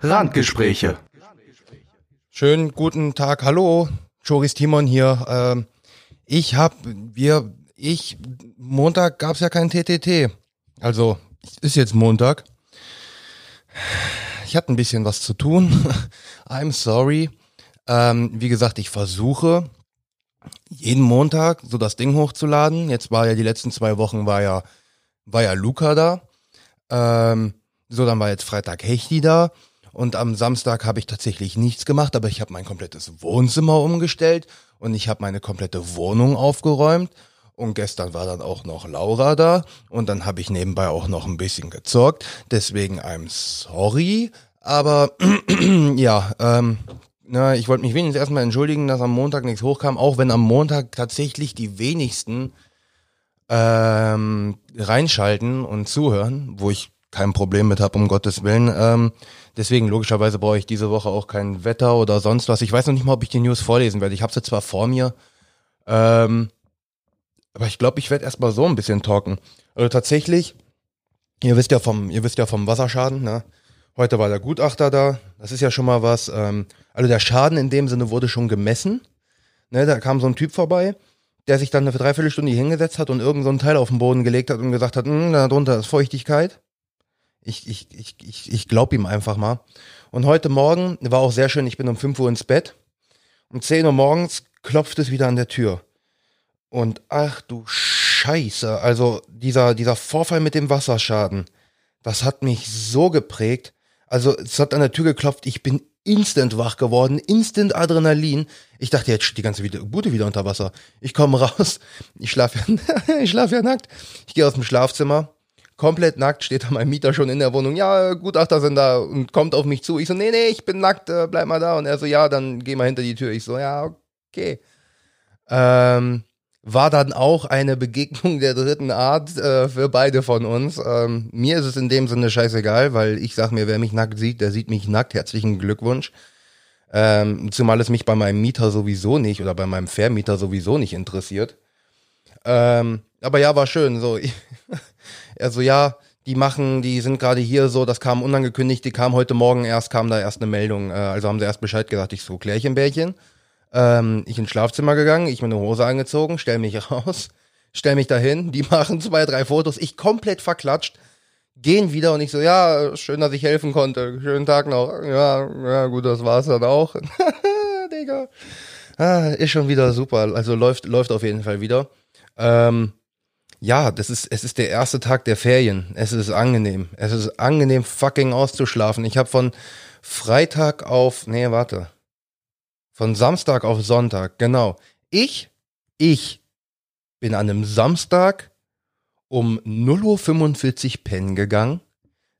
Randgespräche. Schönen guten Tag, hallo, Choris Timon hier. Ähm, ich hab, wir, ich, Montag gab's ja kein TTT. Also, ist jetzt Montag. Ich hatte ein bisschen was zu tun. I'm sorry. Ähm, wie gesagt, ich versuche jeden Montag so das Ding hochzuladen. Jetzt war ja die letzten zwei Wochen war ja war ja Luca da. Ähm, so, dann war jetzt Freitag Hechti da. Und am Samstag habe ich tatsächlich nichts gemacht, aber ich habe mein komplettes Wohnzimmer umgestellt und ich habe meine komplette Wohnung aufgeräumt. Und gestern war dann auch noch Laura da und dann habe ich nebenbei auch noch ein bisschen gezockt. Deswegen I'm sorry. Aber ja, ähm, na, ich wollte mich wenigstens erstmal entschuldigen, dass am Montag nichts hochkam, auch wenn am Montag tatsächlich die wenigsten ähm, reinschalten und zuhören, wo ich kein Problem mit habe, um Gottes Willen. Ähm, deswegen logischerweise brauche ich diese Woche auch kein Wetter oder sonst was. Ich weiß noch nicht mal, ob ich die News vorlesen werde. Ich habe sie zwar vor mir, ähm, aber ich glaube, ich werde erstmal so ein bisschen talken. Also tatsächlich, ihr wisst ja vom, ihr wisst ja vom Wasserschaden, ne? Heute war der Gutachter da. Das ist ja schon mal was. Ähm, also der Schaden in dem Sinne wurde schon gemessen. Ne, da kam so ein Typ vorbei der sich dann eine Dreiviertelstunde hingesetzt hat und irgend so ein Teil auf den Boden gelegt hat und gesagt hat, hm, da drunter ist Feuchtigkeit. Ich, ich, ich, ich, ich glaube ihm einfach mal. Und heute Morgen war auch sehr schön, ich bin um 5 Uhr ins Bett. Um 10 Uhr morgens klopft es wieder an der Tür. Und ach du Scheiße, also dieser, dieser Vorfall mit dem Wasserschaden, das hat mich so geprägt. Also es hat an der Tür geklopft, ich bin instant wach geworden, instant Adrenalin. Ich dachte, jetzt steht die ganze Bude wieder unter Wasser. Ich komme raus, ich schlafe ja, ich schlaf ja nackt. Ich gehe aus dem Schlafzimmer, komplett nackt, steht da mein Mieter schon in der Wohnung. Ja, Gutachter sind da und kommt auf mich zu. Ich so, nee, nee, ich bin nackt, äh, bleib mal da. Und er so, ja, dann geh mal hinter die Tür. Ich so, ja, okay. Ähm, war dann auch eine Begegnung der dritten Art äh, für beide von uns. Ähm, mir ist es in dem Sinne scheißegal, weil ich sag mir, wer mich nackt sieht, der sieht mich nackt. Herzlichen Glückwunsch. Ähm, zumal es mich bei meinem Mieter sowieso nicht oder bei meinem Vermieter sowieso nicht interessiert. Ähm, aber ja, war schön. So, also ja, die machen, die sind gerade hier so, das kam unangekündigt, die kam heute Morgen erst, kam da erst eine Meldung. Äh, also haben sie erst Bescheid gesagt, ich so, Klärchenbärchen. Ähm, ich ins Schlafzimmer gegangen, ich mir eine Hose angezogen, stell mich raus, stell mich dahin, die machen zwei, drei Fotos, ich komplett verklatscht, gehen wieder und ich so, ja, schön, dass ich helfen konnte, schönen Tag noch, ja, ja gut, das war's dann auch. Digga. Ah, ist schon wieder super, also läuft, läuft auf jeden Fall wieder. Ähm, ja, das ist, es ist der erste Tag der Ferien. Es ist angenehm. Es ist angenehm, fucking auszuschlafen. Ich habe von Freitag auf, nee, warte. Von Samstag auf Sonntag, genau. Ich, ich bin an einem Samstag um 0.45 Uhr pennen gegangen.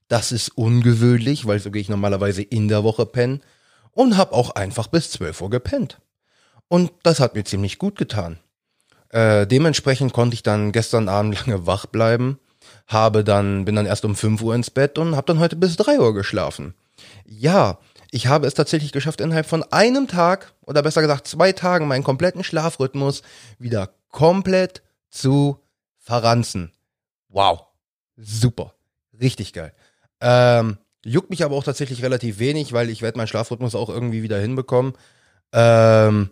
Das ist ungewöhnlich, weil so gehe ich normalerweise in der Woche pennen. Und habe auch einfach bis 12 Uhr gepennt. Und das hat mir ziemlich gut getan. Äh, dementsprechend konnte ich dann gestern Abend lange wach bleiben, habe dann, bin dann erst um 5 Uhr ins Bett und habe dann heute bis 3 Uhr geschlafen. Ja, ich habe es tatsächlich geschafft, innerhalb von einem Tag oder besser gesagt zwei Tagen meinen kompletten Schlafrhythmus wieder komplett zu verranzen. Wow. Super. Richtig geil. Ähm, juckt mich aber auch tatsächlich relativ wenig, weil ich werde meinen Schlafrhythmus auch irgendwie wieder hinbekommen. Ähm,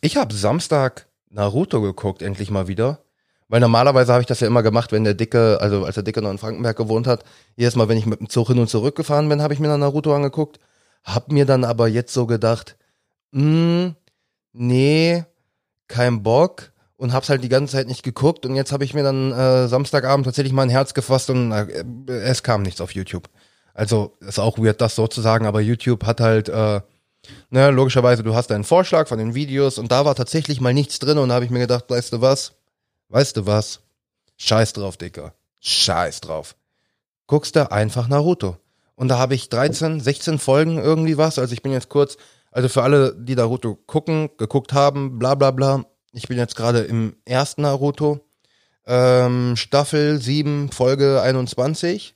ich habe Samstag Naruto geguckt, endlich mal wieder. Weil normalerweise habe ich das ja immer gemacht, wenn der Dicke, also als der Dicke noch in Frankenberg gewohnt hat, jedes Mal, wenn ich mit dem Zug hin und zurück gefahren bin, habe ich mir dann Naruto angeguckt. Hab mir dann aber jetzt so gedacht, hm, nee, kein Bock und hab's halt die ganze Zeit nicht geguckt und jetzt habe ich mir dann äh, Samstagabend tatsächlich mal ein Herz gefasst und äh, es kam nichts auf YouTube. Also ist auch weird, das so zu sagen, aber YouTube hat halt, äh, ne, logischerweise, du hast einen Vorschlag von den Videos und da war tatsächlich mal nichts drin und da habe ich mir gedacht, weißt du was? Weißt du was? Scheiß drauf, Dicker. Scheiß drauf. Guckst du einfach Naruto. Und da habe ich 13, 16 Folgen irgendwie was. Also ich bin jetzt kurz, also für alle, die Naruto gucken, geguckt haben, bla bla bla. Ich bin jetzt gerade im ersten Naruto. Ähm, Staffel 7, Folge 21.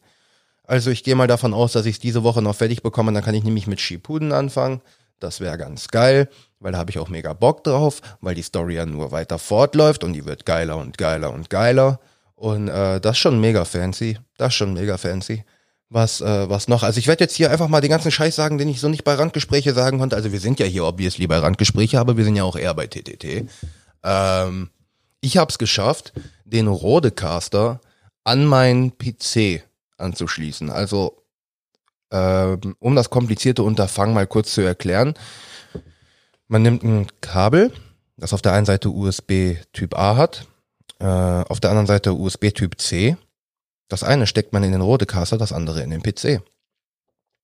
Also ich gehe mal davon aus, dass ich es diese Woche noch fertig bekomme. Dann kann ich nämlich mit Shippuden anfangen. Das wäre ganz geil, weil da habe ich auch mega Bock drauf, weil die Story ja nur weiter fortläuft und die wird geiler und geiler und geiler. Und äh, das ist schon mega fancy. Das ist schon mega fancy. Was, äh, was noch? Also ich werde jetzt hier einfach mal den ganzen Scheiß sagen, den ich so nicht bei Randgespräche sagen konnte. Also wir sind ja hier obviously bei Randgespräche, aber wir sind ja auch eher bei TTT. Ähm, ich habe es geschafft, den Rodecaster an meinen PC anzuschließen. Also ähm, um das komplizierte Unterfangen mal kurz zu erklären. Man nimmt ein Kabel, das auf der einen Seite USB Typ A hat, äh, auf der anderen Seite USB Typ C. Das eine steckt man in den Rodecaster, das andere in den PC.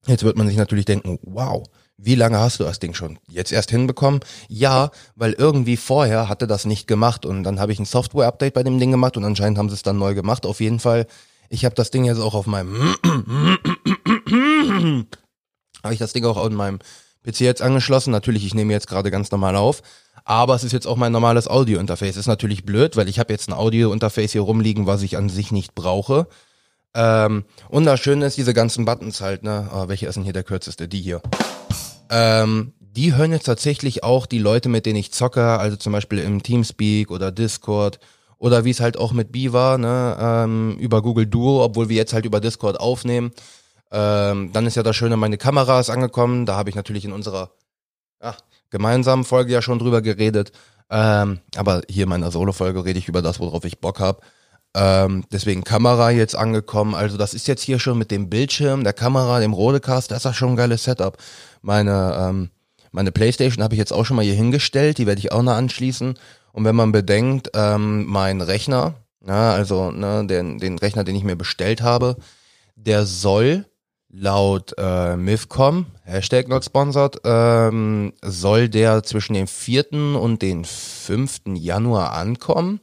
Jetzt wird man sich natürlich denken, wow, wie lange hast du das Ding schon jetzt erst hinbekommen? Ja, weil irgendwie vorher hatte das nicht gemacht und dann habe ich ein Software-Update bei dem Ding gemacht und anscheinend haben sie es dann neu gemacht. Auf jeden Fall, ich habe das Ding jetzt auch auf meinem habe ich das Ding auch auf meinem PC jetzt angeschlossen. Natürlich, ich nehme jetzt gerade ganz normal auf, aber es ist jetzt auch mein normales Audio-Interface. Ist natürlich blöd, weil ich habe jetzt ein Audio-Interface hier rumliegen, was ich an sich nicht brauche. Ähm, und das Schöne ist, diese ganzen Buttons halt, ne? Oh, welche ist denn hier der kürzeste? Die hier. Ähm, die hören jetzt tatsächlich auch die Leute, mit denen ich zocke, also zum Beispiel im Teamspeak oder Discord oder wie es halt auch mit B war, ne, ähm, über Google Duo, obwohl wir jetzt halt über Discord aufnehmen. Ähm, dann ist ja das Schöne, meine Kamera ist angekommen. Da habe ich natürlich in unserer ja, gemeinsamen Folge ja schon drüber geredet. Ähm, aber hier in meiner Solo-Folge rede ich über das, worauf ich Bock habe. Ähm, deswegen Kamera jetzt angekommen. Also das ist jetzt hier schon mit dem Bildschirm, der Kamera, dem Rodecast, das ist schon ein geiles Setup. Meine, ähm, meine Playstation habe ich jetzt auch schon mal hier hingestellt, die werde ich auch noch anschließen. Und wenn man bedenkt, ähm, mein Rechner, ja, also ne, den, den Rechner, den ich mir bestellt habe, der soll laut äh, MIFCOM, Hashtag not sponsored, ähm, soll der zwischen dem 4. und den 5. Januar ankommen.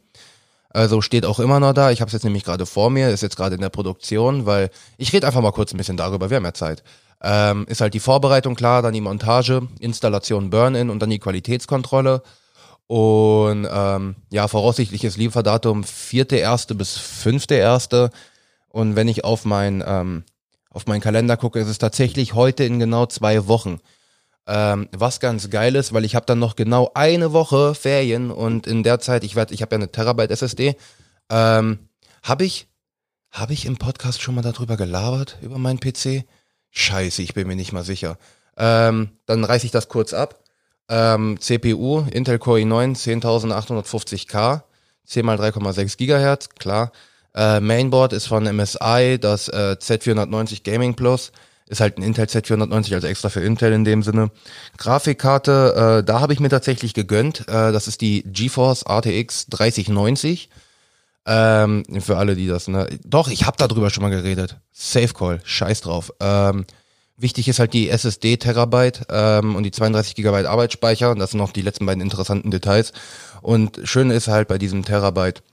Also steht auch immer noch da. Ich habe es jetzt nämlich gerade vor mir, ist jetzt gerade in der Produktion, weil ich rede einfach mal kurz ein bisschen darüber, wir haben ja Zeit. Ähm, ist halt die Vorbereitung klar, dann die Montage, Installation Burn-in und dann die Qualitätskontrolle. Und ähm, ja, voraussichtliches Lieferdatum 4.1. bis 5.1. Und wenn ich auf mein, ähm, auf meinen Kalender gucke, ist es tatsächlich heute in genau zwei Wochen. Ähm, was ganz geil ist, weil ich habe dann noch genau eine Woche Ferien und in der Zeit, ich werde, ich habe ja eine Terabyte SSD, ähm, habe ich, habe ich im Podcast schon mal darüber gelabert über meinen PC? Scheiße, ich bin mir nicht mal sicher. Ähm, dann reiße ich das kurz ab. Ähm, CPU Intel Core i9 10850K, 10 x 3,6 Gigahertz, klar. Äh, Mainboard ist von MSI, das äh, Z490 Gaming Plus ist halt ein Intel Z490, also extra für Intel in dem Sinne. Grafikkarte, äh, da habe ich mir tatsächlich gegönnt. Äh, das ist die GeForce RTX 3090. Ähm, für alle, die das, ne? Doch, ich habe darüber schon mal geredet. Safe Call, scheiß drauf. Ähm, wichtig ist halt die SSD Terabyte ähm, und die 32 Gigabyte Arbeitsspeicher. Und das sind noch die letzten beiden interessanten Details. Und schön ist halt bei diesem Terabyte,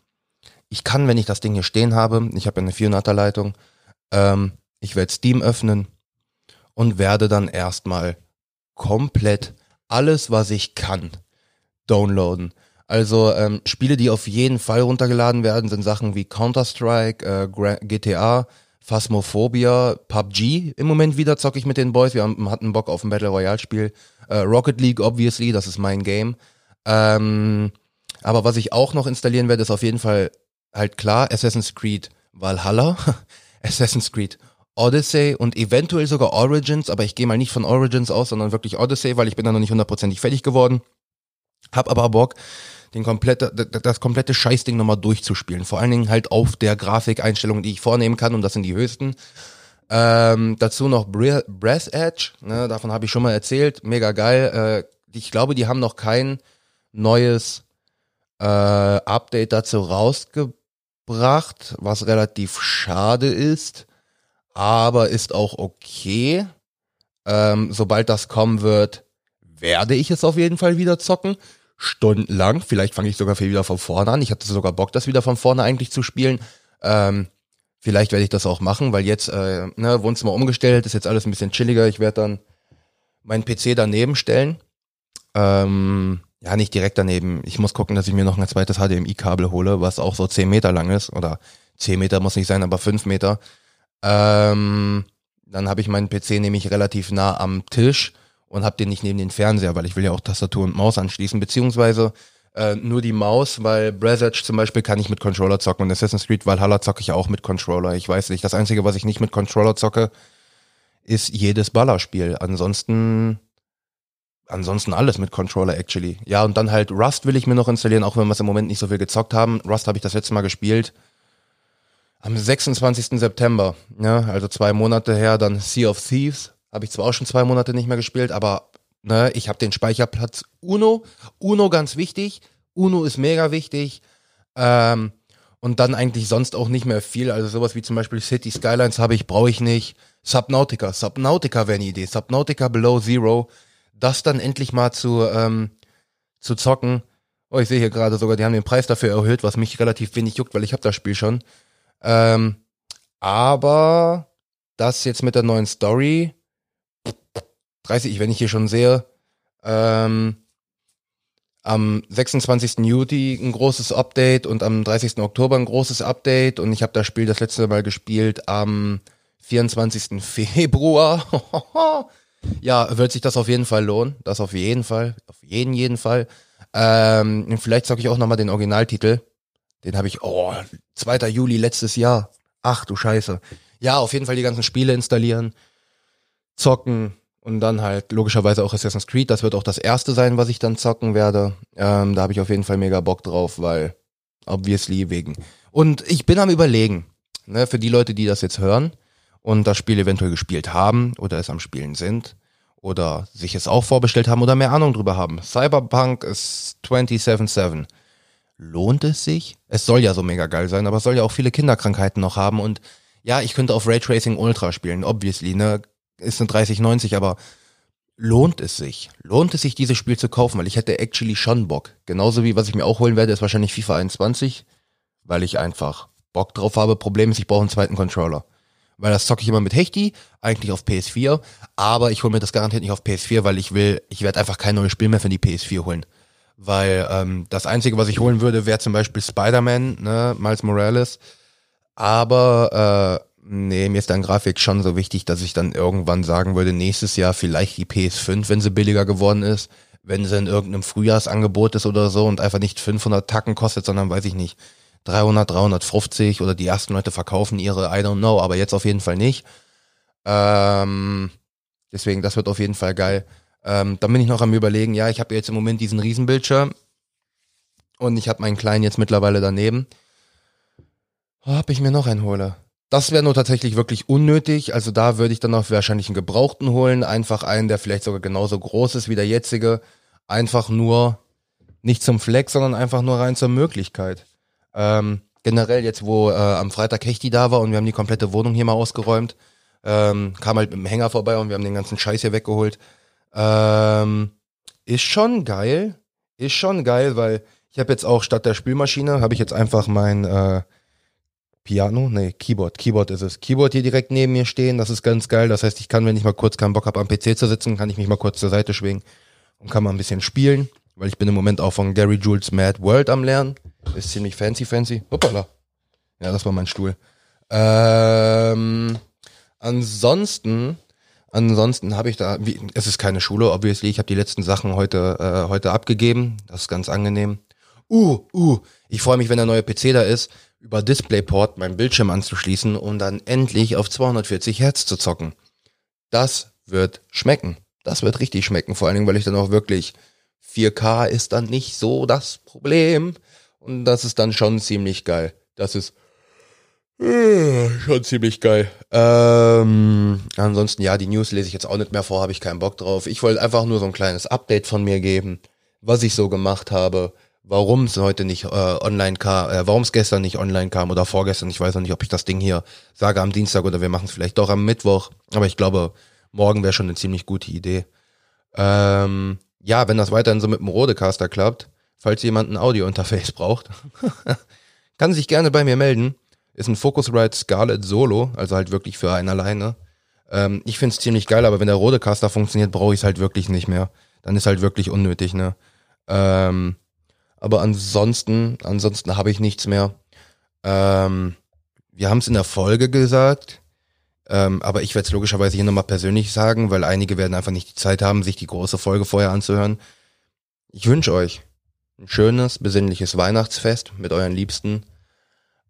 ich kann, wenn ich das Ding hier stehen habe, ich habe ja eine 400er Leitung, ähm, ich werde Steam öffnen, und werde dann erstmal komplett alles, was ich kann, downloaden. Also ähm, Spiele, die auf jeden Fall runtergeladen werden, sind Sachen wie Counter-Strike, äh, GTA, Phasmophobia, PUBG. Im Moment wieder zocke ich mit den Boys. Wir haben, hatten Bock auf ein Battle Royale-Spiel. Äh, Rocket League, obviously, das ist mein Game. Ähm, aber was ich auch noch installieren werde, ist auf jeden Fall halt klar Assassin's Creed Valhalla, Assassin's Creed Odyssey und eventuell sogar Origins, aber ich gehe mal nicht von Origins aus, sondern wirklich Odyssey, weil ich bin da noch nicht hundertprozentig fertig geworden. Hab aber Bock, den komplette, das komplette Scheißding nochmal durchzuspielen. Vor allen Dingen halt auf der Grafikeinstellung, die ich vornehmen kann, und das sind die höchsten. Ähm, dazu noch Breath Edge, ne, davon habe ich schon mal erzählt, mega geil. Äh, ich glaube, die haben noch kein neues äh, Update dazu rausgebracht, was relativ schade ist aber ist auch okay. Ähm, sobald das kommen wird, werde ich es auf jeden Fall wieder zocken. Stundenlang. Vielleicht fange ich sogar wieder von vorne an. Ich hatte sogar Bock, das wieder von vorne eigentlich zu spielen. Ähm, vielleicht werde ich das auch machen, weil jetzt, äh, ne, Wohnzimmer umgestellt, ist jetzt alles ein bisschen chilliger. Ich werde dann meinen PC daneben stellen. Ähm, ja, nicht direkt daneben. Ich muss gucken, dass ich mir noch ein zweites HDMI-Kabel hole, was auch so 10 Meter lang ist. Oder 10 Meter muss nicht sein, aber 5 Meter. Ähm, dann habe ich meinen PC nämlich relativ nah am Tisch und habe den nicht neben den Fernseher, weil ich will ja auch Tastatur und Maus anschließen, beziehungsweise Äh, nur die Maus, weil Breath Edge zum Beispiel kann ich mit Controller zocken und Assassin's Creed Valhalla zocke ich auch mit Controller. Ich weiß nicht, das Einzige, was ich nicht mit Controller zocke, ist jedes Ballerspiel. Ansonsten, ansonsten alles mit Controller actually. Ja, und dann halt Rust will ich mir noch installieren, auch wenn wir es im Moment nicht so viel gezockt haben. Rust habe ich das letzte Mal gespielt. Am 26. September, ja, also zwei Monate her, dann Sea of Thieves. Habe ich zwar auch schon zwei Monate nicht mehr gespielt, aber ne, ich habe den Speicherplatz Uno. Uno ganz wichtig. Uno ist mega wichtig. Ähm, und dann eigentlich sonst auch nicht mehr viel. Also sowas wie zum Beispiel City Skylines habe ich, brauche ich nicht. Subnautica, Subnautica wäre eine Idee. Subnautica Below Zero. Das dann endlich mal zu, ähm, zu zocken. Oh, ich sehe hier gerade sogar, die haben den Preis dafür erhöht, was mich relativ wenig juckt, weil ich habe das Spiel schon. Ähm, aber das jetzt mit der neuen Story, 30, wenn ich hier schon sehe, ähm, am 26. Juli ein großes Update und am 30. Oktober ein großes Update und ich habe das Spiel das letzte Mal gespielt am 24. Februar. ja, wird sich das auf jeden Fall lohnen. Das auf jeden Fall. Auf jeden, jeden Fall. Ähm, vielleicht zocke ich auch nochmal den Originaltitel. Den habe ich, oh, 2. Juli letztes Jahr. Ach du Scheiße. Ja, auf jeden Fall die ganzen Spiele installieren, zocken und dann halt logischerweise auch Assassin's Creed. Das wird auch das erste sein, was ich dann zocken werde. Ähm, da habe ich auf jeden Fall mega Bock drauf, weil obviously wegen. Und ich bin am überlegen, ne, für die Leute, die das jetzt hören und das Spiel eventuell gespielt haben oder es am Spielen sind oder sich es auch vorbestellt haben oder mehr Ahnung drüber haben. Cyberpunk ist 27-7 lohnt es sich? Es soll ja so mega geil sein, aber es soll ja auch viele Kinderkrankheiten noch haben und ja, ich könnte auf Raytracing Ultra spielen, obviously, ne? Ist eine 3090, aber lohnt es sich? Lohnt es sich, dieses Spiel zu kaufen? Weil ich hätte actually schon Bock. Genauso wie was ich mir auch holen werde, ist wahrscheinlich FIFA 21, weil ich einfach Bock drauf habe. Problem ist, ich brauche einen zweiten Controller. Weil das zocke ich immer mit Hechti, eigentlich auf PS4, aber ich hole mir das garantiert nicht auf PS4, weil ich will, ich werde einfach kein neues Spiel mehr für die PS4 holen. Weil ähm, das Einzige, was ich holen würde, wäre zum Beispiel Spider-Man, ne, Miles Morales. Aber äh, nee, mir ist dann Grafik schon so wichtig, dass ich dann irgendwann sagen würde, nächstes Jahr vielleicht die PS5, wenn sie billiger geworden ist, wenn sie in irgendeinem Frühjahrsangebot ist oder so und einfach nicht 500 Tacken kostet, sondern weiß ich nicht, 300, 350 oder die ersten Leute verkaufen ihre, I don't know, aber jetzt auf jeden Fall nicht. Ähm, deswegen, das wird auf jeden Fall geil. Ähm, dann bin ich noch am überlegen, ja, ich habe jetzt im Moment diesen Riesenbildschirm und ich habe meinen kleinen jetzt mittlerweile daneben. Oh, ob ich mir noch einen hole. Das wäre nur tatsächlich wirklich unnötig. Also da würde ich dann auch wahrscheinlich einen gebrauchten holen. Einfach einen, der vielleicht sogar genauso groß ist wie der jetzige. Einfach nur nicht zum Fleck, sondern einfach nur rein zur Möglichkeit. Ähm, generell jetzt, wo äh, am Freitag Hechti da war und wir haben die komplette Wohnung hier mal ausgeräumt, ähm, kam halt mit dem Hänger vorbei und wir haben den ganzen Scheiß hier weggeholt. Ähm, ist schon geil. Ist schon geil, weil ich habe jetzt auch statt der Spülmaschine, habe ich jetzt einfach mein äh, Piano, nee, Keyboard, Keyboard ist es. Keyboard hier direkt neben mir stehen, das ist ganz geil. Das heißt, ich kann, wenn ich mal kurz keinen Bock habe, am PC zu sitzen, kann ich mich mal kurz zur Seite schwingen und kann mal ein bisschen spielen, weil ich bin im Moment auch von Gary Jules Mad World am Lernen. Ist ziemlich fancy, fancy. Hoppala. Ja, das war mein Stuhl. Ähm, ansonsten Ansonsten habe ich da, wie, es ist keine Schule, obviously. Ich habe die letzten Sachen heute, äh, heute abgegeben. Das ist ganz angenehm. Uh, uh, ich freue mich, wenn der neue PC da ist, über DisplayPort meinen Bildschirm anzuschließen und dann endlich auf 240 Hertz zu zocken. Das wird schmecken. Das wird richtig schmecken, vor allen Dingen, weil ich dann auch wirklich 4K ist dann nicht so das Problem. Und das ist dann schon ziemlich geil. Das ist äh, schon ziemlich geil. Ähm, ansonsten, ja, die News lese ich jetzt auch nicht mehr vor, habe ich keinen Bock drauf. Ich wollte einfach nur so ein kleines Update von mir geben, was ich so gemacht habe, warum es heute nicht äh, online kam, äh, warum es gestern nicht online kam oder vorgestern. Ich weiß noch nicht, ob ich das Ding hier sage am Dienstag oder wir machen es vielleicht doch am Mittwoch. Aber ich glaube, morgen wäre schon eine ziemlich gute Idee. Ähm, ja, wenn das weiterhin so mit dem Rodecaster klappt, falls jemand ein Audio-Interface braucht, kann sich gerne bei mir melden. Ist ein Focusrite Scarlett Solo, also halt wirklich für einen alleine. Ähm, ich find's ziemlich geil, aber wenn der Rodecaster funktioniert, brauche ich es halt wirklich nicht mehr. Dann ist halt wirklich unnötig, ne? Ähm, aber ansonsten, ansonsten habe ich nichts mehr. Ähm, wir haben es in der Folge gesagt, ähm, aber ich werde es logischerweise hier nochmal persönlich sagen, weil einige werden einfach nicht die Zeit haben, sich die große Folge vorher anzuhören. Ich wünsche euch, ein schönes, besinnliches Weihnachtsfest mit euren Liebsten.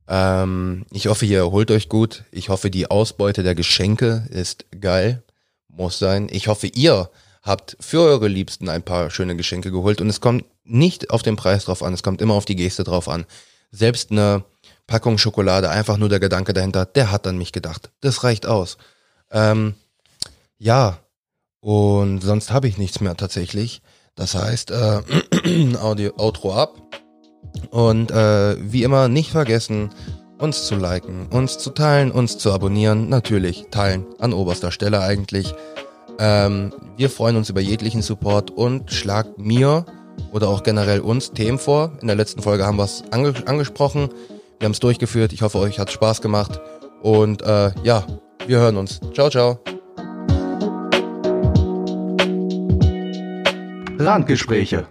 Ähm, ich hoffe, ihr erholt euch gut. Ich hoffe, die Ausbeute der Geschenke ist geil. Muss sein. Ich hoffe, ihr habt für eure Liebsten ein paar schöne Geschenke geholt und es kommt nicht auf den Preis drauf an, es kommt immer auf die Geste drauf an. Selbst eine Packung Schokolade, einfach nur der Gedanke dahinter, der hat an mich gedacht. Das reicht aus. Ähm, ja, und sonst habe ich nichts mehr tatsächlich. Das heißt, äh, Audio, Outro ab. Und äh, wie immer nicht vergessen, uns zu liken, uns zu teilen, uns zu abonnieren. Natürlich teilen an oberster Stelle eigentlich. Ähm, wir freuen uns über jeglichen Support und schlagt mir oder auch generell uns Themen vor. In der letzten Folge haben wir es ange angesprochen. Wir haben es durchgeführt. Ich hoffe, euch hat Spaß gemacht. Und äh, ja, wir hören uns. Ciao, ciao. Randgespräche